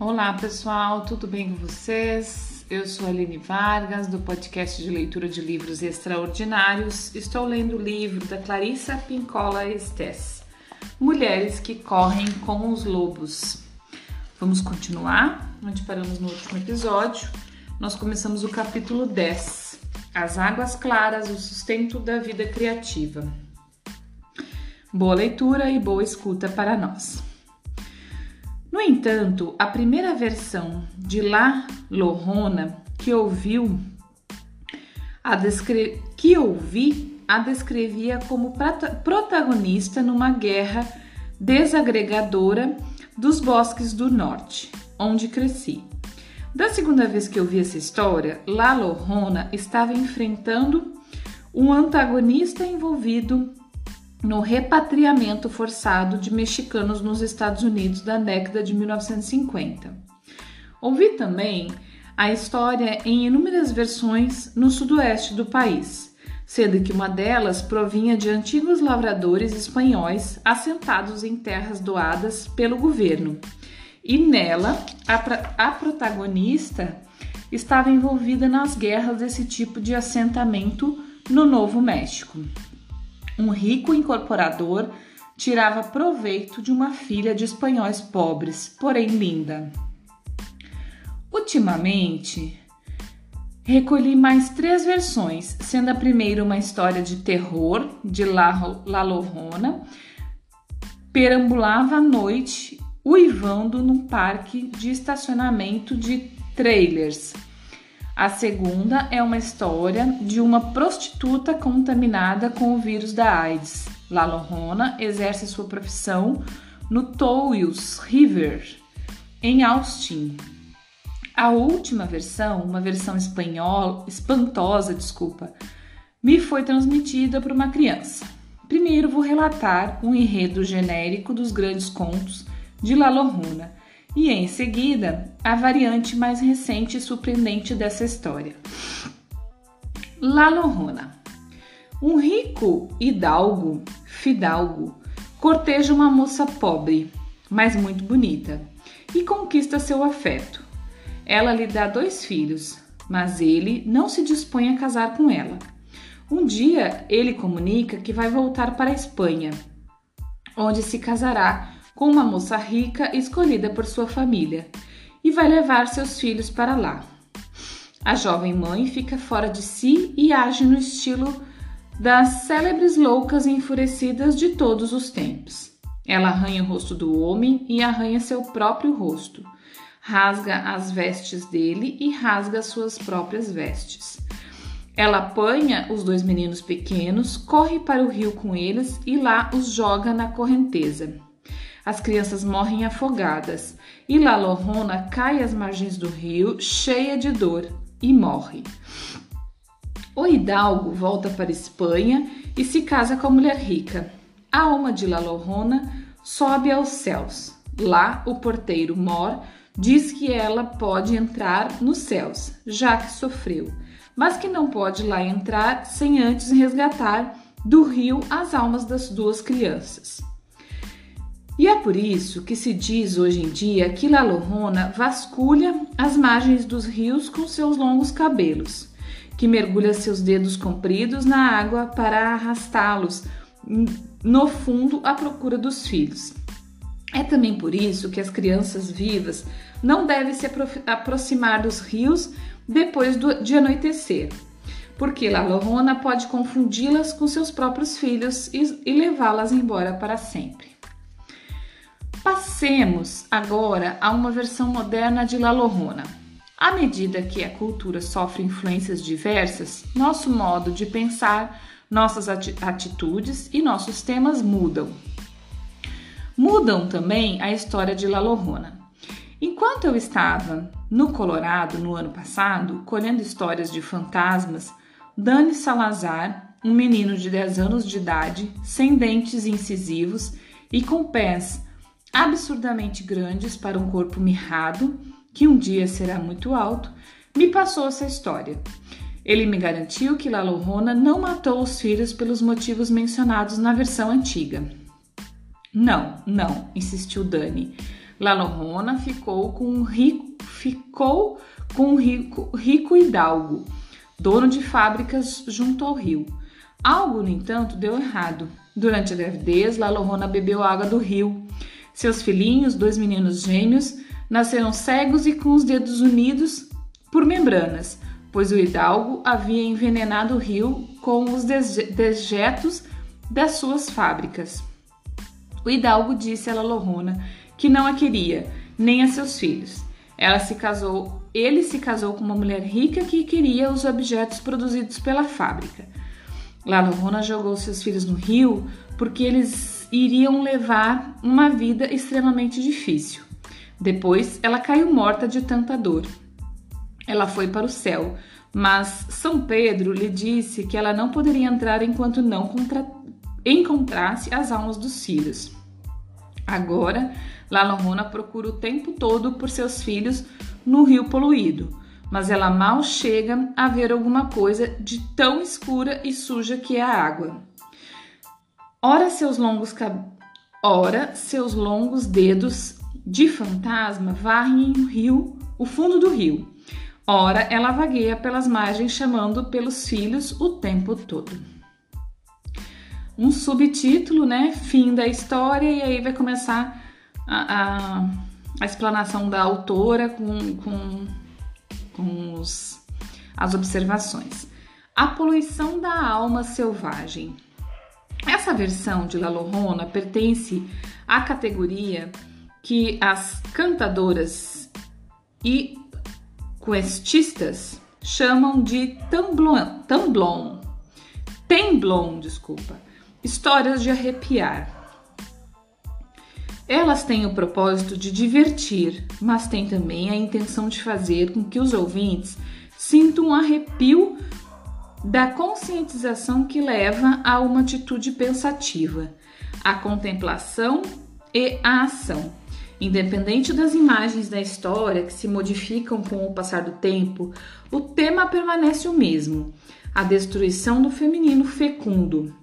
Olá pessoal, tudo bem com vocês? Eu sou Aline Vargas, do podcast de leitura de livros extraordinários. Estou lendo o livro da Clarissa Pincola Estes, Mulheres que Correm com os Lobos. Vamos continuar, onde paramos no último episódio. Nós começamos o capítulo 10, As Águas Claras, o Sustento da Vida Criativa. Boa leitura e boa escuta para nós. No entanto, a primeira versão de La Lorona que ouviu a descre... que ouvi a descrevia como protagonista numa guerra desagregadora dos bosques do norte, onde cresci. Da segunda vez que eu vi essa história, La Lorona estava enfrentando um antagonista envolvido no repatriamento forçado de mexicanos nos Estados Unidos da década de 1950. Ouvi também a história em inúmeras versões no sudoeste do país, sendo que uma delas provinha de antigos lavradores espanhóis assentados em terras doadas pelo governo. E nela, a, a protagonista estava envolvida nas guerras desse tipo de assentamento no Novo México um rico incorporador tirava proveito de uma filha de espanhóis pobres, porém linda. Ultimamente, recolhi mais três versões, sendo a primeira uma história de terror de La, La Lorona. Perambulava à noite, uivando num parque de estacionamento de trailers a segunda é uma história de uma prostituta contaminada com o vírus da AIDS. Lalo Rona exerce sua profissão no Toils River, em Austin. A última versão, uma versão espanhola, espantosa, desculpa, me foi transmitida por uma criança. Primeiro vou relatar um enredo genérico dos grandes contos de Lalo Rona e em seguida a variante mais recente e surpreendente dessa história. La Lorona. Um rico hidalgo, fidalgo, corteja uma moça pobre, mas muito bonita, e conquista seu afeto. Ela lhe dá dois filhos, mas ele não se dispõe a casar com ela. Um dia ele comunica que vai voltar para a Espanha, onde se casará com uma moça rica escolhida por sua família e vai levar seus filhos para lá. A jovem mãe fica fora de si e age no estilo das célebres loucas e enfurecidas de todos os tempos. Ela arranha o rosto do homem e arranha seu próprio rosto, rasga as vestes dele e rasga suas próprias vestes. Ela apanha os dois meninos pequenos, corre para o rio com eles e lá os joga na correnteza. As crianças morrem afogadas e La Lorona cai às margens do rio, cheia de dor, e morre. O Hidalgo volta para Espanha e se casa com a mulher rica. A alma de La Lorona sobe aos céus. Lá, o porteiro Mor diz que ela pode entrar nos céus, já que sofreu, mas que não pode lá entrar sem antes resgatar do rio as almas das duas crianças. E é por isso que se diz hoje em dia que La Lorona vasculha as margens dos rios com seus longos cabelos, que mergulha seus dedos compridos na água para arrastá-los no fundo à procura dos filhos. É também por isso que as crianças vivas não devem se aproximar dos rios depois do, de anoitecer, porque La Lorona pode confundi-las com seus próprios filhos e, e levá-las embora para sempre. Passemos agora a uma versão moderna de La Lorona. À medida que a cultura sofre influências diversas, nosso modo de pensar, nossas atitudes e nossos temas mudam. Mudam também a história de La Lorona. Enquanto eu estava no Colorado no ano passado, colhendo histórias de fantasmas, Dani Salazar, um menino de 10 anos de idade, sem dentes incisivos e com pés absurdamente grandes para um corpo mirrado, que um dia será muito alto, me passou essa história. Ele me garantiu que Lalorona não matou os filhos pelos motivos mencionados na versão antiga. Não, não, insistiu Dani. La Lorona ficou com um rico, ficou com um rico, rico hidalgo, dono de fábricas junto ao rio. Algo, no entanto, deu errado. Durante a gravidez, La Lorona bebeu água do rio. Seus filhinhos, dois meninos gêmeos, nasceram cegos e com os dedos unidos por membranas, pois o hidalgo havia envenenado o rio com os dejetos das suas fábricas. O hidalgo disse a Lalorona que não a queria, nem a seus filhos. Ela se casou, ele se casou com uma mulher rica que queria os objetos produzidos pela fábrica. Lalorona jogou seus filhos no rio porque eles iriam levar uma vida extremamente difícil. Depois, ela caiu morta de tanta dor. Ela foi para o céu, mas São Pedro lhe disse que ela não poderia entrar enquanto não contra... encontrasse as almas dos filhos. Agora, Lalorona procura o tempo todo por seus filhos no rio poluído, mas ela mal chega a ver alguma coisa de tão escura e suja que é a água. Ora seus longos cab... Ora seus longos dedos de fantasma varrem o rio, o fundo do rio. Ora, ela vagueia pelas margens chamando pelos filhos o tempo todo. Um subtítulo, né? Fim da história, e aí vai começar a, a, a explanação da autora com, com, com os, as observações. A poluição da alma selvagem. Essa versão de La Lorona pertence à categoria que as cantadoras e questistas chamam de tamblon, tamblon, temblon, desculpa, histórias de arrepiar. Elas têm o propósito de divertir, mas têm também a intenção de fazer com que os ouvintes sintam um arrepio da conscientização que leva a uma atitude pensativa, a contemplação e a ação. Independente das imagens da história que se modificam com o passar do tempo, o tema permanece o mesmo: a destruição do feminino fecundo.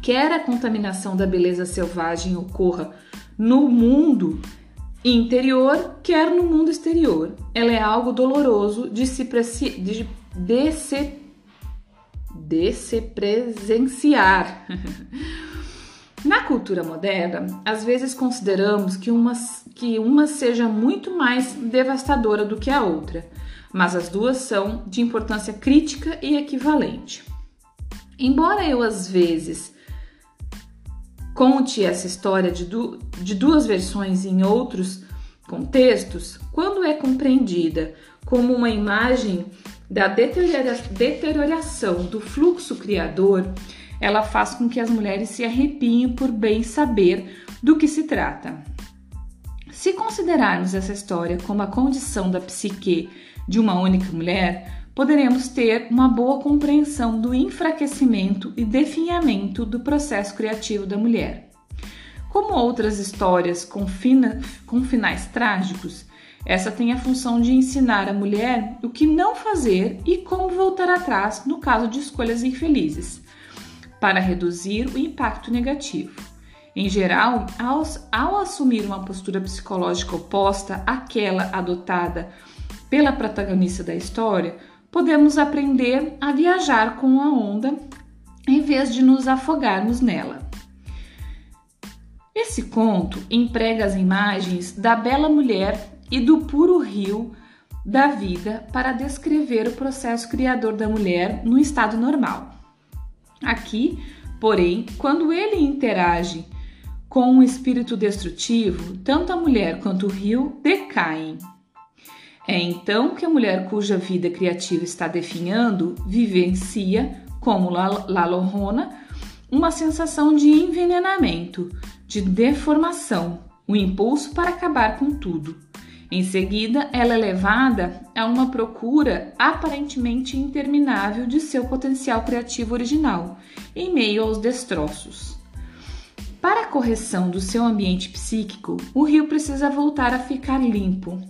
Quer a contaminação da beleza selvagem ocorra no mundo interior, quer no mundo exterior. Ela é algo doloroso de se, de, de se, de se presenciar. Na cultura moderna, às vezes consideramos que uma, que uma seja muito mais devastadora do que a outra, mas as duas são de importância crítica e equivalente. Embora eu às vezes conte essa história de, du de duas versões em outros contextos, quando é compreendida como uma imagem da deteriora deterioração do fluxo criador, ela faz com que as mulheres se arrepiem por bem saber do que se trata. Se considerarmos essa história como a condição da psique de uma única mulher, poderemos ter uma boa compreensão do enfraquecimento e definhamento do processo criativo da mulher. Como outras histórias com, fina, com finais trágicos, essa tem a função de ensinar a mulher o que não fazer e como voltar atrás no caso de escolhas infelizes para reduzir o impacto negativo. Em geral, ao, ao assumir uma postura psicológica oposta àquela adotada pela protagonista da história, podemos aprender a viajar com a onda em vez de nos afogarmos nela. Esse conto emprega as imagens da bela mulher e do puro rio da vida para descrever o processo criador da mulher no estado normal. Aqui, porém, quando ele interage com um espírito destrutivo, tanto a mulher quanto o rio decaem. É então que a mulher cuja vida criativa está definhando vivencia, como Lalorona, uma sensação de envenenamento, de deformação, um impulso para acabar com tudo. Em seguida, ela é levada a uma procura aparentemente interminável de seu potencial criativo original, em meio aos destroços. Para a correção do seu ambiente psíquico, o rio precisa voltar a ficar limpo.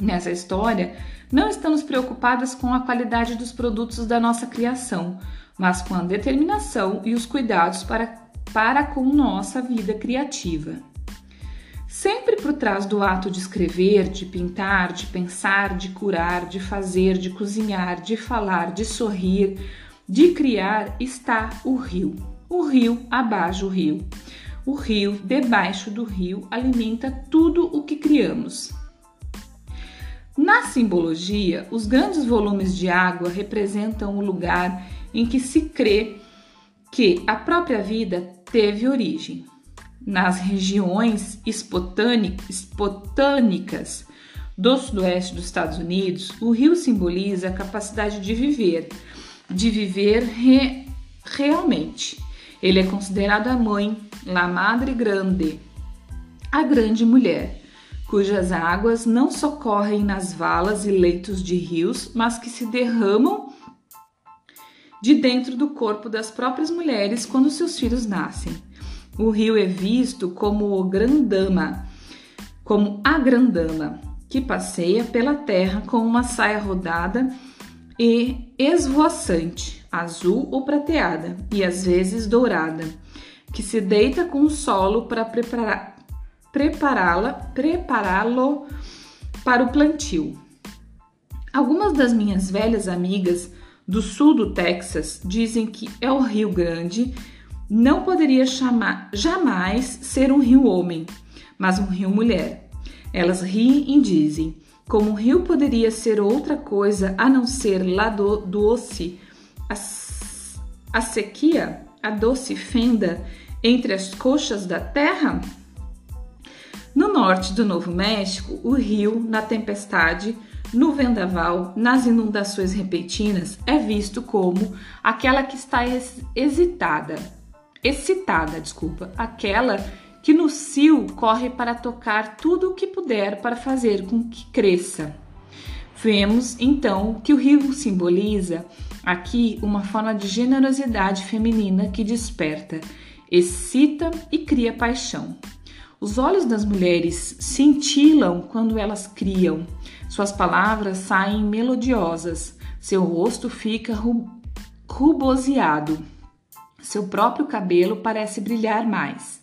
Nessa história, não estamos preocupadas com a qualidade dos produtos da nossa criação, mas com a determinação e os cuidados para, para com nossa vida criativa. Sempre por trás do ato de escrever, de pintar, de pensar, de curar, de fazer, de cozinhar, de falar, de sorrir, de criar, está o rio. O rio abaixo o rio. O rio debaixo do rio alimenta tudo o que criamos. Na simbologia, os grandes volumes de água representam o lugar em que se crê que a própria vida teve origem nas regiões espotânicas do sudoeste dos Estados Unidos, o rio simboliza a capacidade de viver, de viver re, realmente. Ele é considerado a mãe, la madre grande, a grande mulher, cujas águas não só correm nas valas e leitos de rios, mas que se derramam de dentro do corpo das próprias mulheres quando seus filhos nascem. O rio é visto como o grandama, como a grandama, que passeia pela terra com uma saia rodada e esvoaçante, azul ou prateada, e às vezes dourada, que se deita com o solo para prepará-la, prepará-lo para o plantio. Algumas das minhas velhas amigas do sul do Texas dizem que é o Rio Grande não poderia chamar jamais ser um rio homem, mas um rio mulher. Elas riem e dizem: como um rio poderia ser outra coisa a não ser lá do doce, a, a sequia, a doce fenda entre as coxas da terra? No norte do Novo México, o rio, na tempestade, no vendaval, nas inundações repentinas, é visto como aquela que está hesitada, excitada, desculpa, aquela que no cio corre para tocar tudo o que puder para fazer com que cresça. Vemos então que o rio simboliza aqui uma forma de generosidade feminina que desperta, excita e cria paixão. Os olhos das mulheres cintilam quando elas criam, suas palavras saem melodiosas, seu rosto fica ruboseado. Seu próprio cabelo parece brilhar mais.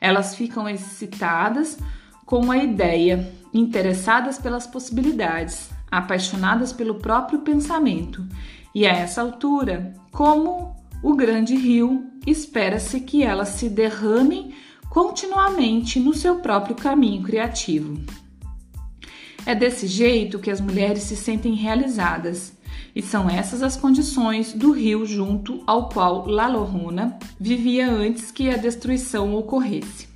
Elas ficam excitadas com a ideia, interessadas pelas possibilidades, apaixonadas pelo próprio pensamento. E a essa altura, como o grande rio, espera-se que elas se derramem continuamente no seu próprio caminho criativo. É desse jeito que as mulheres se sentem realizadas e são essas as condições do rio junto ao qual La Llorona vivia antes que a destruição ocorresse.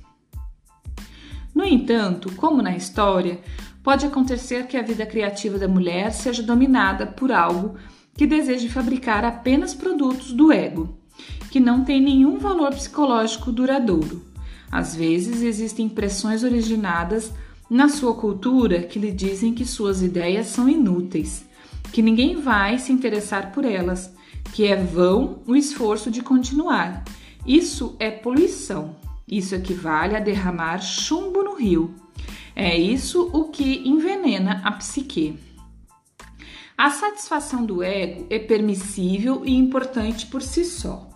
No entanto, como na história, pode acontecer que a vida criativa da mulher seja dominada por algo que deseje fabricar apenas produtos do ego, que não tem nenhum valor psicológico duradouro. Às vezes existem pressões originadas na sua cultura que lhe dizem que suas ideias são inúteis que ninguém vai se interessar por elas, que é vão o esforço de continuar. Isso é poluição. Isso equivale a derramar chumbo no rio. É isso o que envenena a psique. A satisfação do ego é permissível e importante por si só.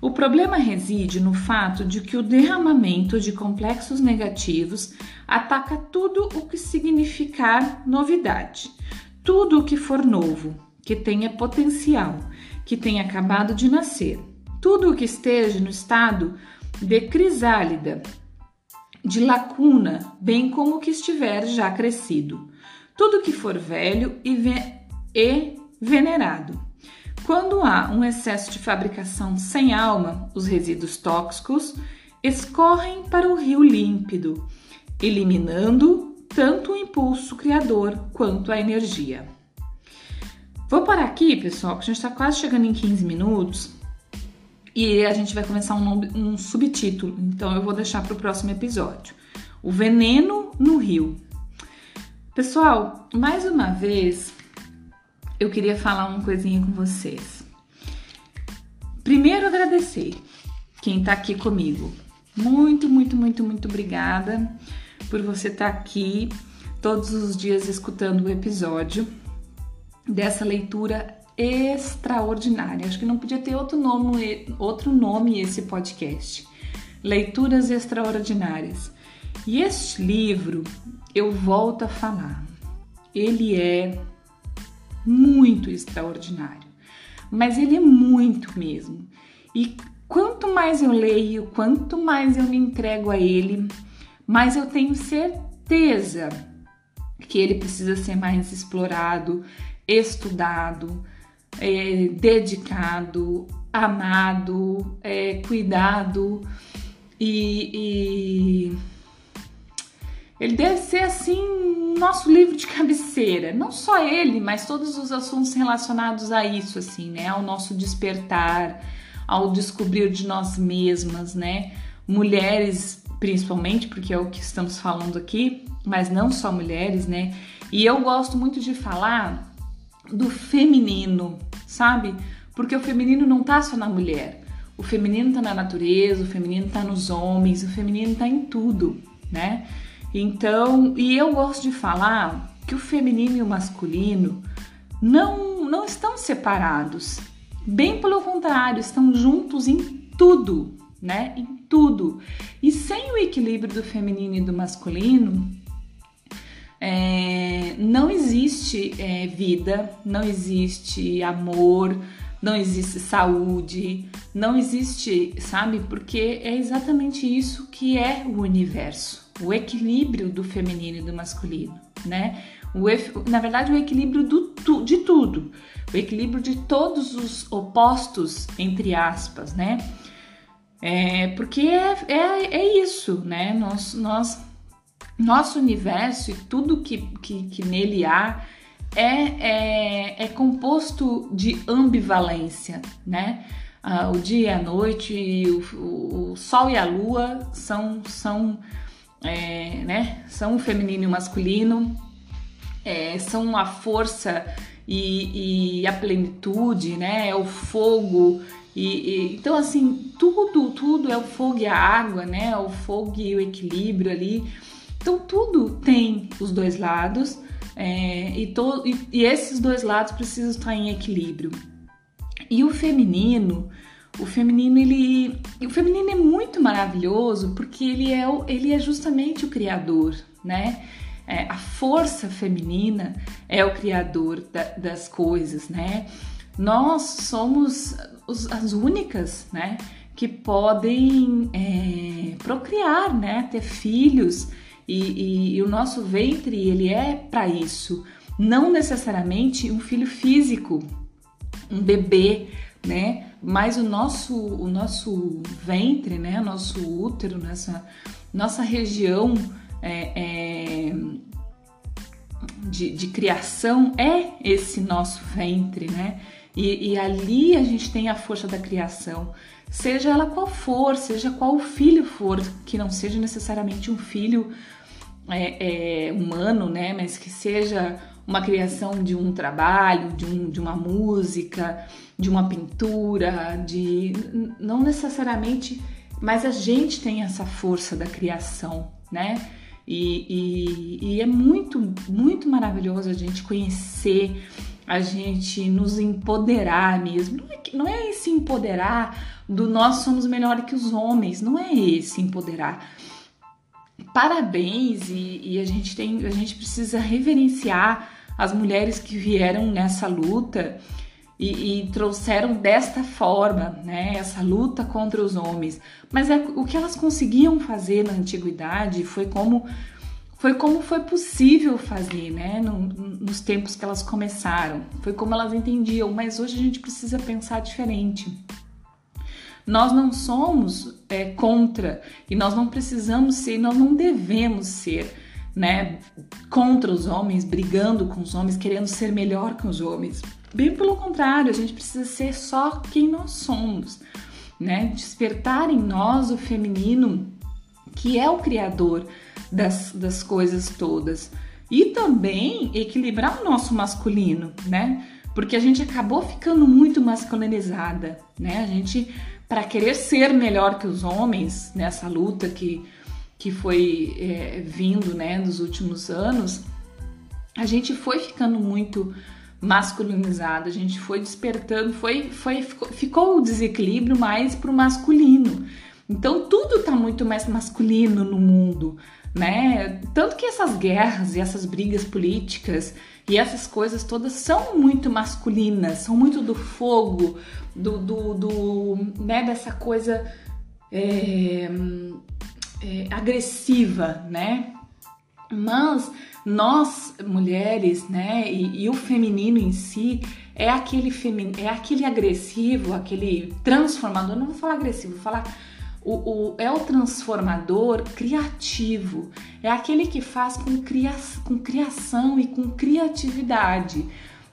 O problema reside no fato de que o derramamento de complexos negativos ataca tudo o que significar novidade, tudo o que for novo, que tenha potencial, que tenha acabado de nascer, tudo o que esteja no estado de crisálida, de lacuna, bem como o que estiver já crescido, tudo que for velho e, ve e venerado. Quando há um excesso de fabricação sem alma, os resíduos tóxicos escorrem para o rio límpido, eliminando tanto o impulso criador quanto a energia. Vou parar aqui, pessoal, que a gente está quase chegando em 15 minutos e a gente vai começar um, um subtítulo, então eu vou deixar para o próximo episódio. O veneno no rio. Pessoal, mais uma vez eu queria falar uma coisinha com vocês. Primeiro, agradecer quem está aqui comigo. Muito, muito, muito, muito obrigada por você estar tá aqui todos os dias escutando o episódio dessa leitura extraordinária. Acho que não podia ter outro nome, outro nome esse podcast. Leituras extraordinárias. E este livro, eu volto a falar, ele é muito extraordinário, mas ele é muito mesmo. E quanto mais eu leio, quanto mais eu me entrego a ele, mais eu tenho certeza que ele precisa ser mais explorado, estudado, é, dedicado, amado, é, cuidado e, e ele deve ser assim nosso livro de cabeceira, não só ele, mas todos os assuntos relacionados a isso, assim, né, ao nosso despertar, ao descobrir de nós mesmas, né, mulheres principalmente, porque é o que estamos falando aqui, mas não só mulheres, né, e eu gosto muito de falar do feminino, sabe? Porque o feminino não tá só na mulher. O feminino tá na natureza, o feminino tá nos homens, o feminino tá em tudo, né? Então, e eu gosto de falar que o feminino e o masculino não não estão separados. Bem pelo contrário, estão juntos em tudo, né? Em tudo. E sem o equilíbrio do feminino e do masculino, é, não existe é, vida, não existe amor, não existe saúde, não existe, sabe? Porque é exatamente isso que é o universo, o equilíbrio do feminino e do masculino, né? O, na verdade, o equilíbrio do, de tudo, o equilíbrio de todos os opostos, entre aspas, né? É, porque é, é, é isso, né? Nós, nós nosso universo e tudo que, que, que nele há é, é, é, composto de ambivalência, né? Ah, o dia e a noite, o, o, o, sol e a lua são, são, é, né? são o feminino e o masculino, é, são a força e, e, a plenitude, né? É o fogo. E, e, então, assim, tudo, tudo é o fogo e a água, né? É o fogo e o equilíbrio ali. Então tudo tem os dois lados é, e, to, e, e esses dois lados precisam estar em equilíbrio. E o feminino, o feminino ele, o feminino é muito maravilhoso porque ele é, ele é justamente o criador, né? É, a força feminina é o criador da, das coisas, né? Nós somos os, as únicas, né, que podem é, procriar, né, ter filhos e, e, e o nosso ventre, ele é para isso. Não necessariamente um filho físico, um bebê, né? Mas o nosso, o nosso ventre, né? Nosso útero, nessa nossa região é, é, de, de, criação é esse nosso ventre, né? E, e, ali a gente tem a força da criação, seja ela qual for, seja qual filho for, que não seja necessariamente um filho é, é, humano, né? Mas que seja uma criação de um trabalho, de, um, de uma música, de uma pintura, de não necessariamente, mas a gente tem essa força da criação, né? E, e, e é muito, muito maravilhoso a gente conhecer, a gente nos empoderar mesmo. Não é, não é esse empoderar do nós somos melhores que os homens, não é esse empoderar parabéns e, e, a gente tem, a gente precisa reverenciar as mulheres que vieram nessa luta e, e, trouxeram desta forma, né, essa luta contra os homens. Mas é, o que elas conseguiam fazer na antiguidade foi como foi como foi possível fazer, né, no, nos tempos que elas começaram. Foi como elas entendiam. Mas hoje a gente precisa pensar diferente. Nós não somos é, contra e nós não precisamos ser, nós não devemos ser, né, contra os homens, brigando com os homens, querendo ser melhor que os homens. Bem pelo contrário, a gente precisa ser só quem nós somos, né? Despertar em nós o feminino, que é o criador das, das coisas todas. E também equilibrar o nosso masculino, né? Porque a gente acabou ficando muito masculinizada, né? A gente para querer ser melhor que os homens nessa luta que, que foi é, vindo né, nos últimos anos, a gente foi ficando muito masculinizado, a gente foi despertando, foi, foi ficou, ficou o desequilíbrio mais para o masculino. Então tudo está muito mais masculino no mundo, né? Tanto que essas guerras e essas brigas políticas e essas coisas todas são muito masculinas, são muito do fogo, do, do, do né, dessa coisa é, é, agressiva, né? Mas nós mulheres, né, e, e, o feminino em si é aquele femin, é aquele agressivo, aquele transformador. Não vou falar agressivo, vou falar o, o, é o transformador criativo, é aquele que faz com, cria, com criação e com criatividade,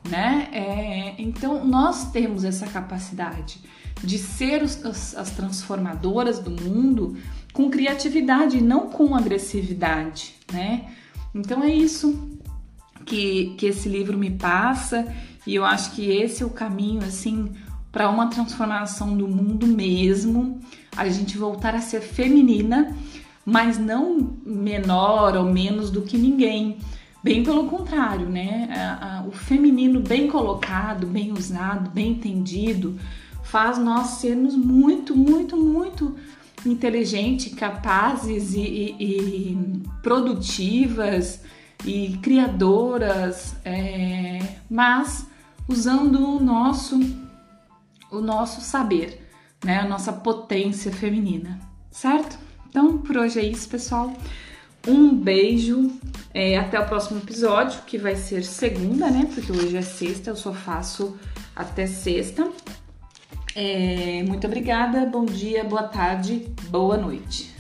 né? É, então nós temos essa capacidade de ser os, as, as transformadoras do mundo com criatividade, não com agressividade, né? Então é isso que, que esse livro me passa e eu acho que esse é o caminho assim para uma transformação do mundo mesmo, a gente voltar a ser feminina, mas não menor ou menos do que ninguém. Bem pelo contrário, né? O feminino bem colocado, bem usado, bem entendido, faz nós sermos muito, muito, muito inteligentes, capazes e, e, e produtivas e criadoras, é, mas usando o nosso o nosso saber, né? A nossa potência feminina, certo? Então, por hoje é isso, pessoal. Um beijo, é, até o próximo episódio, que vai ser segunda, né? Porque hoje é sexta, eu só faço até sexta. É, muito obrigada, bom dia, boa tarde, boa noite.